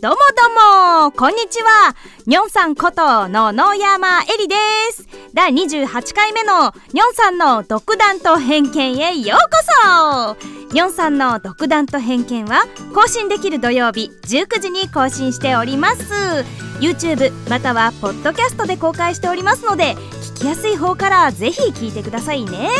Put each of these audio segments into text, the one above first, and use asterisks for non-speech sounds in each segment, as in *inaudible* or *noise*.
どうもどうもこんにちは。にょんさんことの野山えりです。第28回目のにょんさんの独断と偏見へようこそ。にょんさんの独断と偏見は更新できる土曜日19時に更新しております。YouTube またはポッドキャストで公開しておりますので聞きやすい方からぜひ聞いてくださいね。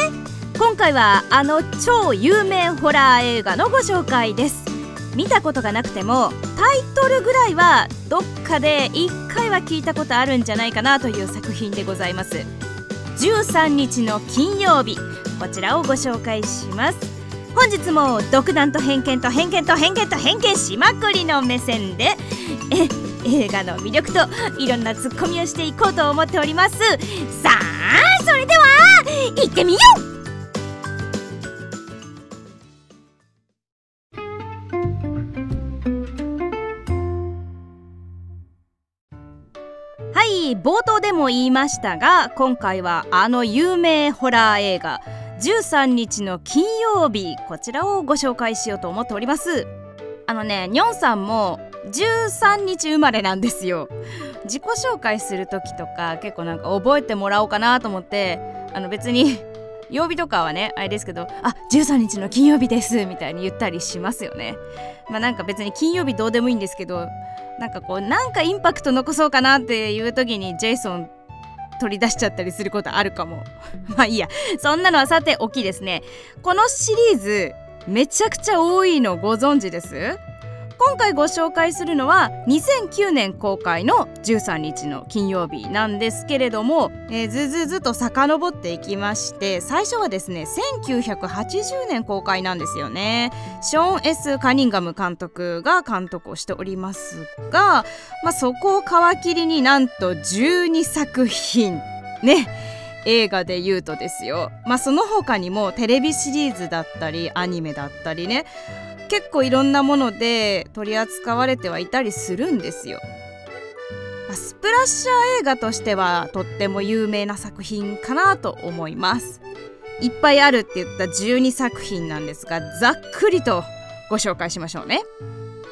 今回はあの超有名ホラー映画のご紹介です。見たことがなくてもタイトルぐらいはどっかで1回は聞いたことあるんじゃないかなという作品でございます。13日の金曜日こちらをご紹介します。本日も独断と偏見と偏見と偏見と偏見しまくりの目線でえ映画の魅力といろんなツッコミをしていこうと思っております。さあそれでは行ってみよう冒頭でも言いましたが今回はあの有名ホラー映画13日の金曜日こちらをご紹介しようと思っております。あのねにょんさんも13日生まれなんですよ。自己紹介する時とか結構なんか覚えてもらおうかなと思ってあの別に曜日とかはねあれですけどあ13日の金曜日ですみたいに言ったりしますよね。まあなんか別に金曜日どうでもいいんですけどなんかこうなんかインパクト残そうかなっていう時にジェイソン取り出しちゃったりすることあるかも。*laughs* まあいいや。そんなのはさておきですね。このシリーズめちゃくちゃ多いのご存知です？今回ご紹介するのは2009年公開の13日の金曜日なんですけれども、えー、ずずずと遡っていきまして最初はですね1980年公開なんですよね。ショーン・ S・ カニンガム監督が監督をしておりますが、まあ、そこを皮切りになんと12作品ね映画で言うとですよ。まあその他にもテレビシリーズだったりアニメだったりね。結構いろんなもので取り扱われてはいたりするんですよ。スプラッシャー映画としてはとっても有名な作品かなと思います。いっぱいあるって言った12作品なんですがざっくりとご紹介しましょうね。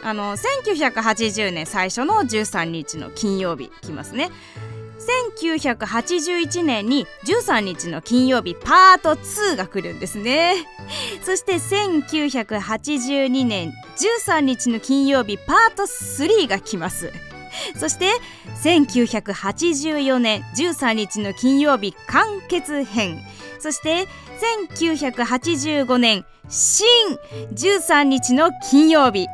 あの1980年最初の13日の金曜日いきますね。1981年に13日の金曜日パート2が来るんですね。そして1982年13日の金曜日パート3が来ます。そして1984年13日の金曜日完結編そして1985年新13日の金曜日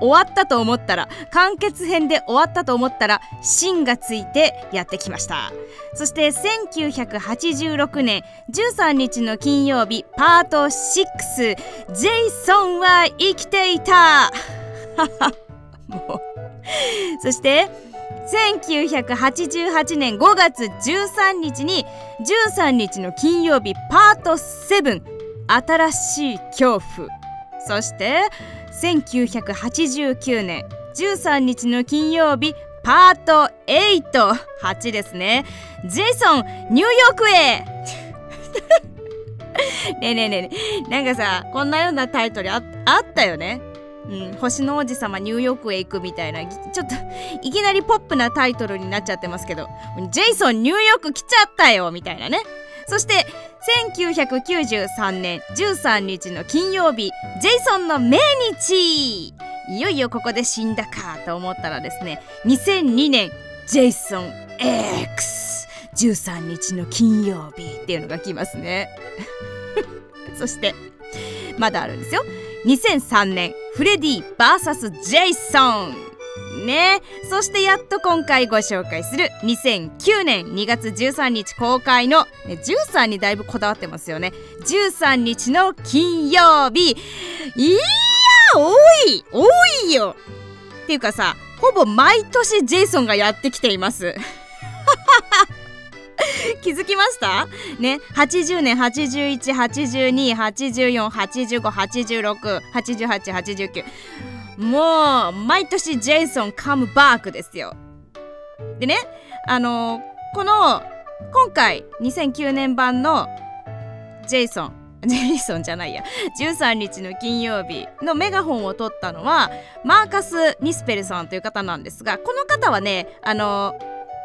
終わったと思ったら完結編で終わったと思ったら芯がついてやってきました。そして1986年13日の金曜日パート6ジェイソンは生きていた。*laughs* そして1988年5月13日に13日の金曜日パート7新しい恐怖。そして1989年13日の金曜日パート88ですね。ジェイソンニューヨークへ。*laughs* ねえねえねえなんかさこんなようなタイトルあったよね。うん、星の王子様ニューヨークへ行くみたいな。ちょっといきなりポップなタイトルになっちゃってますけど。ジェイソンニューヨーク来ちゃったよみたいなね。そして1993年13日の金曜日ジェイソンの命日。いよいよここで死んだかと思ったらですね2002年ジェイソン X13 日の金曜日っていうのが来ますね。*laughs* そしてまだあるんですよ。2003年フレディ VS ジェイソン。ね。そしてやっと今回ご紹介する2009年2月13日公開の、ね、13にだいぶこだわってますよね。13日の金曜日いや多い多いよ。っていうかさほぼ毎年ジェイソンがやってきています。*laughs* 気づきました？ね。80年81828485868889もう毎年ジェイソンカムバークですよ。でねあの、この今回2009年版のジェイソン *laughs* ジェイソンじゃないや。13日の金曜日のメガホンを取ったのはマーカス・ニスペルさんという方なんですがこの方はねあの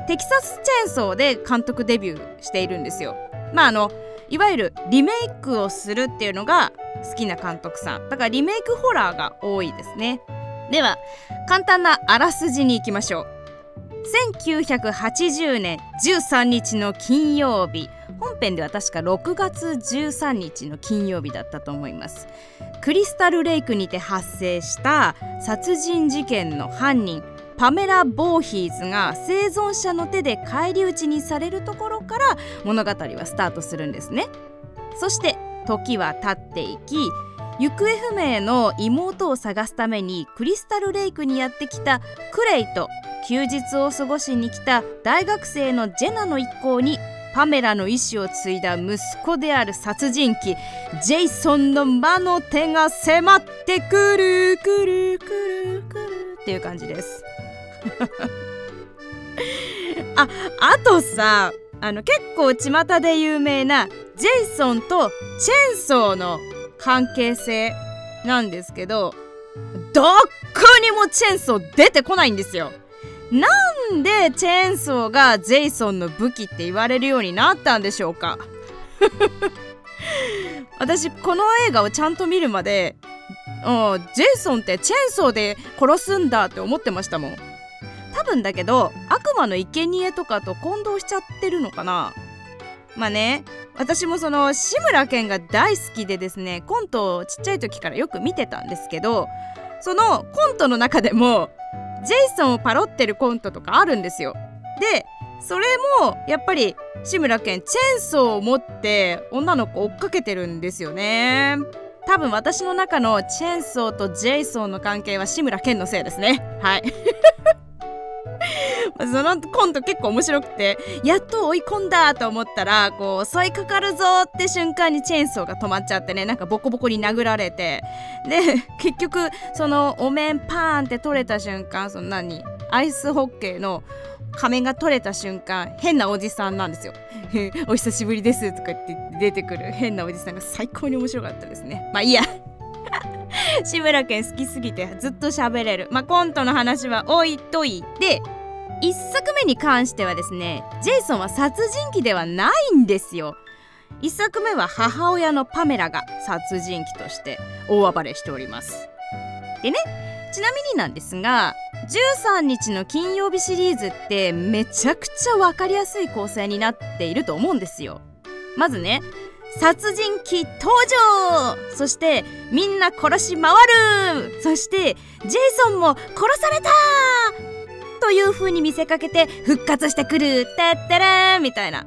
テキサスチェーンソーで監督デビューしているんですよ。まああのいわゆるリメイクをするっていうのが好きな監督さん。だからリメイクホラーが多いですね。では簡単なあらすじに行きましょう。1980年13日の金曜日。本編では確か6月13日の金曜日だったと思います。クリスタルレイクにて発生した殺人事件の犯人パメラ・ボーヒーズが生存者の手で返り討ちにされるところから物語はスタートするんですね。そして時は経っていき行方不明の妹を探すためにクリスタルレイクにやってきたクレイと休日を過ごしに来た大学生のジェナの一行にパメラの意志を継いだ息子である殺人鬼ジェイソンの魔の手が迫ってくるくるくるくるっていう感じですああとさあの結構巷で有名なジェイソンとチェーンソーの関係性なんですけどどこにもチェーンソー出てこないんですよ。なんでチェーンソーがジェイソンの武器って言われるようになったんでしょうか。*laughs* 私この映画をちゃんと見るまでジェイソンってチェーンソーで殺すんだって思ってましたもん。多分だけど悪魔の生贄とかと混同しちゃってるのかな。まあね私もその志村けんが大好きでですねコントをちっちゃい時からよく見てたんですけどそのコントの中でもジェイソンをパロってるコントとかあるんですよ。でそれもやっぱり志村けんチェーンソーを持って女の子追っかけてるんですよね。多分私の中のチェーンソーとジェイソンの関係は志村けんのせいですね。はい。そのコント結構面白くてやっと追い込んだと思ったらこう襲いかかるぞって瞬間にチェーンソーが止まっちゃってねなんかボコボコに殴られて。で結局そのお面パーンって取れた瞬間その何？アイスホッケーの仮面が取れた瞬間変なおじさんなんですよ。*laughs* お久しぶりですとかって出てくる変なおじさんが最高に面白かったですね。まあいいや。*laughs* 志村けん好きすぎてずっと喋れる。まあコントの話は置いといて1作目に関してはですねジェイソンは殺人鬼ではないんですよ。1作目は母親のパメラが殺人鬼として大暴れしております。でねちなみになんですが13日の金曜日シリーズってめちゃくちゃ分かりやすい構成になっていると思うんですよ。まずね殺人鬼登場!そしてみんな殺し回る!そしてジェイソンも殺された!という風に見せかけて復活してくる。てってれーみたいな。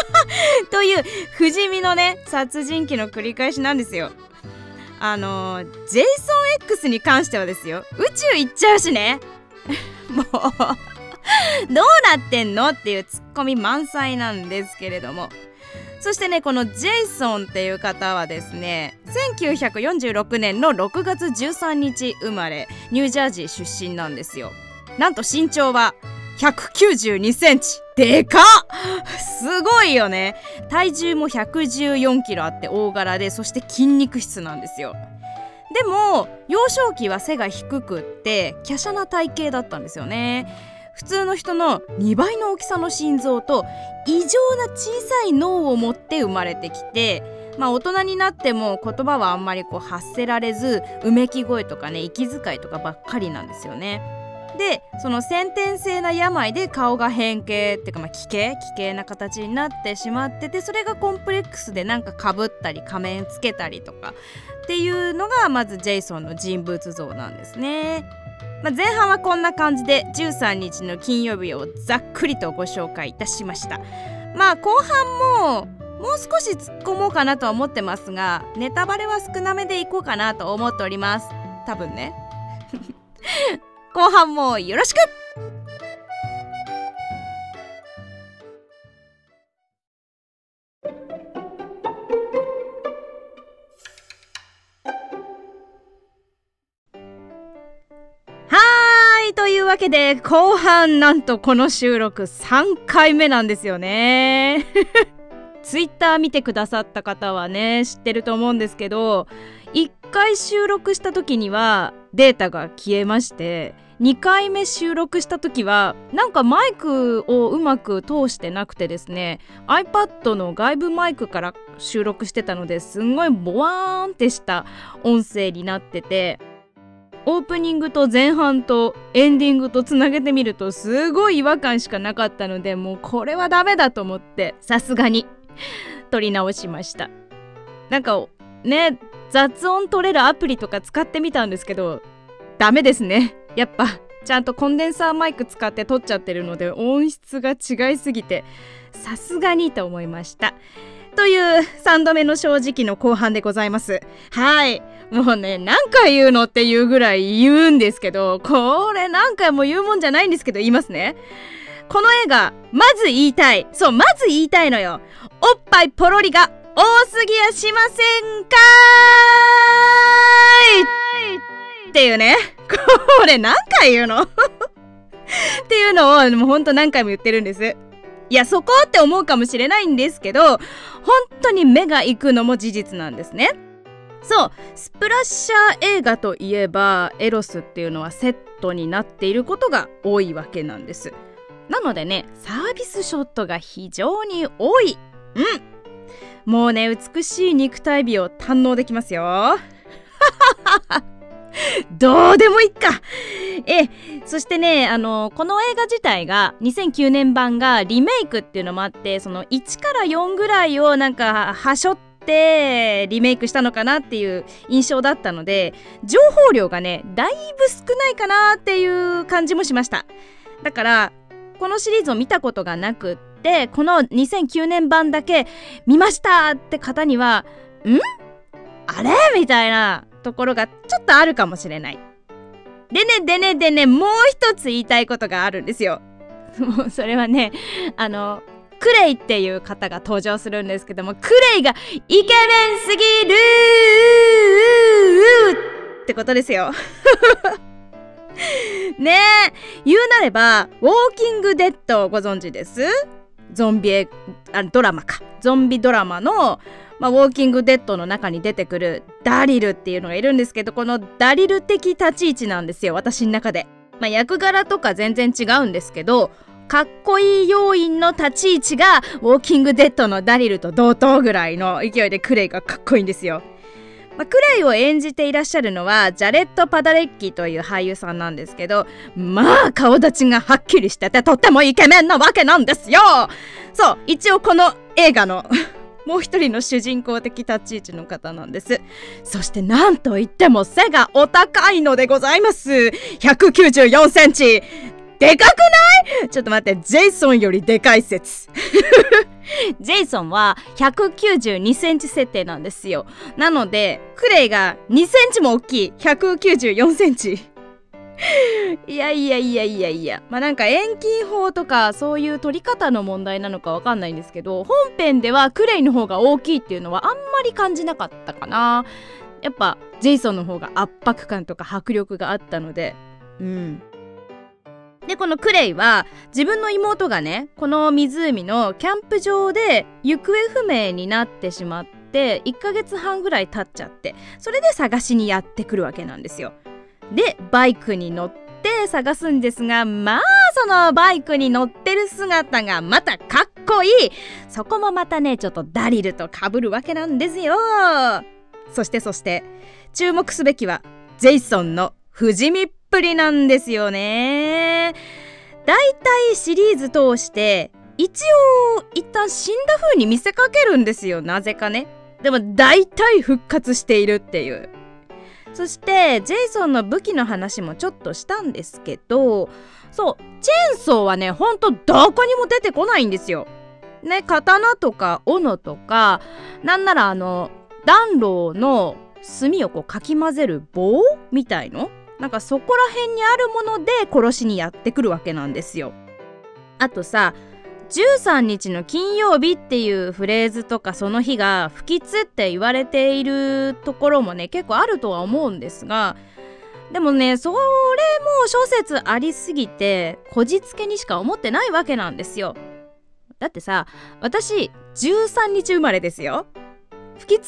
*laughs* という不死身のね殺人鬼の繰り返しなんですよ。あの、ジェイソン X に関してはですよ。宇宙行っちゃうしね。*laughs* もうどうなってんのっていうツッコミ満載なんですけれども。そしてねこのジェイソンっていう方はですね1946年の6月13日生まれニュージャージー出身なんですよ。なんと身長は192センチ。でかすごいよね。体重も114キロあって大柄でそして筋肉質なんですよ。でも幼少期は背が低くって華奢な体型だったんですよね。普通の人の2倍の大きさの心臓と異常な小さい脳を持って生まれてきてまあ大人になっても言葉はあんまりこう発せられずうめき声とかね息遣いとかばっかりなんですよね。でその先天性な病で顔が変形っていうかまあ奇形奇形な形になってしまっててそれがコンプレックスでなんかかぶったり仮面つけたりとかっていうのがまずジェイソンの人物像なんですね。まあ、前半はこんな感じで13日の金曜日をざっくりとご紹介いたしました。まあ後半ももう少し突っ込もうかなとは思ってますがネタバレは少なめでいこうかなと思っております。多分ね。後半もよろしく。はいというわけで後半なんとこの収録3回目なんですよね。*laughs* ツイッター見てくださった方はね知ってると思うんですけど1回収録した時にはデータが消えまして2回目収録した時はなんかマイクをうまく通してなくてですね iPad の外部マイクから収録してたのですんごいボワーンってした音声になっててオープニングと前半とエンディングとつなげてみるとすごい違和感しかなかったのでもうこれはダメだと思ってさすがに撮り直しました。なんかね雑音取れるアプリとか使ってみたんですけどダメですね。やっぱちゃんとコンデンサーマイク使って撮っちゃってるので音質が違いすぎてさすがにと思いました。という3度目の正直の後半でございます。はい。もうね何回言うのっていうぐらい言うんですけどこれ何回も言うもんじゃないんですけど言いますね。この映画まず言いたい。そうまず言いたいのよ。おっぱいポロリが多すぎやしませんかーい！っていうね。これ何回言うの？*laughs* っていうのをもうほんと何回も言ってるんです。いやそこって思うかもしれないんですけど本当に目が行くのも事実なんですね。そうスプラッシャー映画といえばエロスっていうのはセットになっていることが多いわけなんです。なのでねサービスショットが非常に多い。うん。もうね美しい肉体美を堪能できますよ。*laughs* *laughs* どうでもいいか。えそしてねあのこの映画自体が2009年版がリメイクっていうのもあってその1から4ぐらいをなんかはしょってリメイクしたのかなっていう印象だったので情報量がねだいぶ少ないかなっていう感じもしました。だからこのシリーズを見たことがなくってこの2009年版だけ見ましたって方にはん？あれ？みたいなところがちょっとあるかもしれない。でねでねでねもう一つ言いたいことがあるんですよ。*laughs* もうそれはねあのクレイっていう方が登場するんですけどもクレイがイケメンすぎるってことですよ。*laughs* ねえ言うなれば「ウォーキング・デッド」をご存知です？ゾンビあドラマかゾンビドラマのまあ、ウォーキングデッドの中に出てくるダリルっていうのがいるんですけどこのダリル的立ち位置なんですよ私の中で。まあ、役柄とか全然違うんですけどかっこいい要員の立ち位置がウォーキングデッドのダリルと同等ぐらいの勢いでクレイがかっこいいんですよ。まあ、クレイを演じていらっしゃるのはジャレット・パダレッキという俳優さんなんですけどまあ顔立ちがはっきりしててとってもイケメンなわけなんですよそう一応この映画のもう一人の主人公的立ち位置の方なんです。そしてなんといっても背がお高いのでございます。194センチ。でかくない？ちょっと待って。ジェイソンよりでかい説。*laughs* ジェイソンは192センチ設定なんですよ。なのでクレイが2センチも大きい。194センチ。*laughs* いやいやいやいやいや。まあなんか遠近法とかそういう取り方の問題なのかわかんないんですけど本編ではクレイの方が大きいっていうのはあんまり感じなかったかな。やっぱジェイソンの方が圧迫感とか迫力があったので。うん。でこのクレイは自分の妹がねこの湖のキャンプ場で行方不明になってしまって1ヶ月半ぐらい経っちゃってそれで探しにやってくるわけなんですよ。でバイクに乗って探すんですがまあそのバイクに乗ってる姿がまたかっこいい。そこもまたねちょっとダリルとかぶるわけなんですよ。そしてそして注目すべきはジェイソンの不死身っぷりなんですよね。だいたいシリーズ通して一応一旦死んだ風に見せかけるんですよ。なぜかね。でも大体復活しているっていう。そしてジェイソンの武器の話もちょっとしたんですけどそうチェーンソーはねほんとどこにも出てこないんですよ。ね刀とか斧とかなんならあの暖炉の炭をこうかき混ぜる棒みたいの？なんかそこら辺にあるもので殺しにやってくるわけなんですよ。あとさ13日の金曜日っていうフレーズとかその日が不吉って言われているところもね結構あるとは思うんですがでもねそれも諸説ありすぎてこじつけにしか思ってないわけなんですよ。だってさ私13日生まれですよ。不吉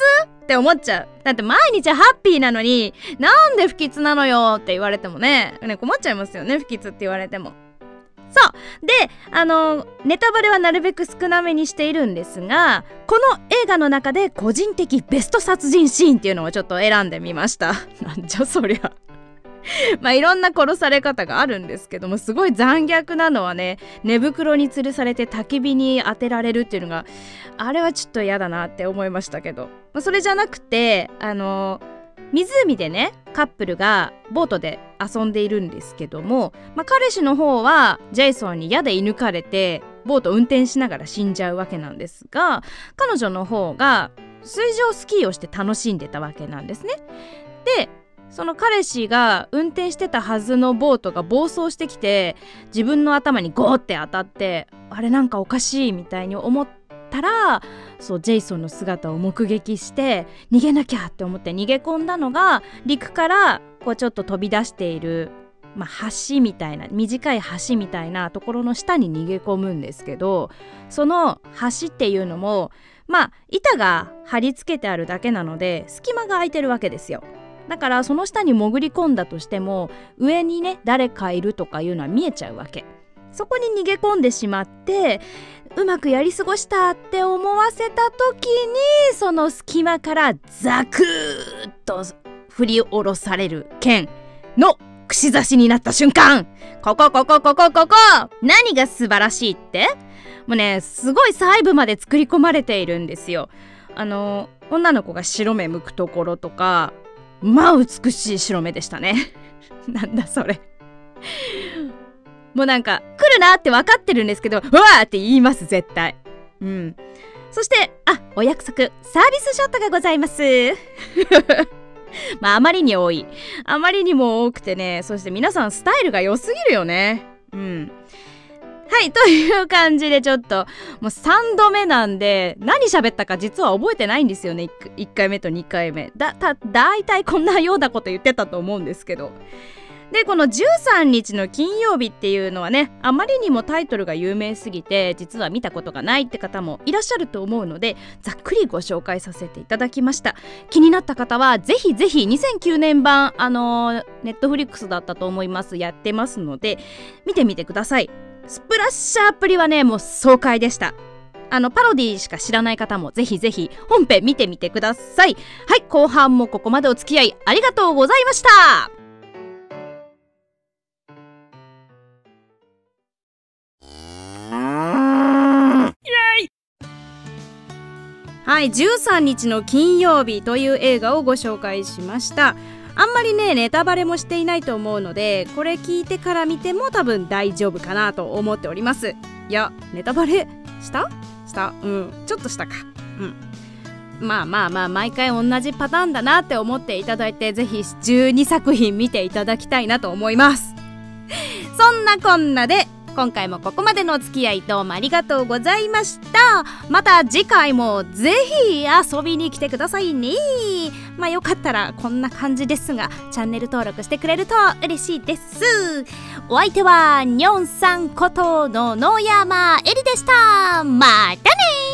って思っちゃう。だって毎日ハッピーなのになんで不吉なのよって言われてもねね困っちゃいますよね不吉って言われても。そう。であのネタバレはなるべく少なめにしているんですがこの映画の中で個人的ベスト殺人シーンっていうのをちょっと選んでみました。*laughs* なんじゃそりゃ。*laughs* まあいろんな殺され方があるんですけどもすごい残虐なのはね寝袋に吊るされて焚き火に当てられるっていうのがあれはちょっと嫌だなって思いましたけど、まあ、それじゃなくてあの湖でねカップルがボートで遊んでいるんですけども、まあ、彼氏の方はジェイソンに矢で射抜かれてボート運転しながら死んじゃうわけなんですが彼女の方が水上スキーをして楽しんでたわけなんですね。でその彼氏が運転してたはずのボートが暴走してきて自分の頭にゴーって当たってあれなんかおかしいみたいに思ったらそうジェイソンの姿を目撃して逃げなきゃって思って逃げ込んだのが陸からこうちょっと飛び出している、まあ、橋みたいな短い橋みたいなところの下に逃げ込むんですけどその橋っていうのもまあ板が貼り付けてあるだけなので隙間が空いてるわけですよ。だからその下に潜り込んだとしても上にね誰かいるとかいうのは見えちゃうわけそこに逃げ込んでしまってうまくやり過ごしたって思わせた時にその隙間からザクッと振り下ろされる剣の串刺しになった瞬間。ここここここここ何が素晴らしいって？もうねすごい細部まで作り込まれているんですよ。あの女の子が白目向くところとかまあ美しい白目でしたね。*laughs* なんだそれ。もうなんか来るなって分かってるんですけどうわーって言います絶対。うん。そしてあお約束サービスショットがございます。*laughs* まああまりに多い。あまりにも多くてねそして皆さんスタイルが良すぎるよね。うん。はいという感じでちょっともう3度目なんで何喋ったか実は覚えてないんですよね。1, 1回目と2回目。だただいたいこんなようなこと言ってたと思うんですけど。でこの13日の金曜日っていうのはねあまりにもタイトルが有名すぎて実は見たことがないって方もいらっしゃると思うのでざっくりご紹介させていただきました。気になった方はぜひぜひ2009年版あのネットフリックスだったと思います。やってますので見てみてください。スプラッシャーアプリはねもう爽快でした。あのパロディしか知らない方もぜひぜひ本編見てみてください。はい後半もここまでお付き合いありがとうございました。はい13日の金曜日という映画をご紹介しました。あんまりねネタバレもしていないと思うのでこれ聞いてから見ても多分大丈夫かなと思っております。いやネタバレした？した？うん。ちょっとしたか。うん。まあまあまあ毎回同じパターンだなって思っていただいてぜひ12作品見ていただきたいなと思います。*laughs* そんなこんなで今回もここまでのお付き合いどうもありがとうございました。また次回もぜひ遊びに来てくださいね。まあよかったらこんな感じですがチャンネル登録してくれると嬉しいです。お相手はニョンさんこと野々山えりでした。またね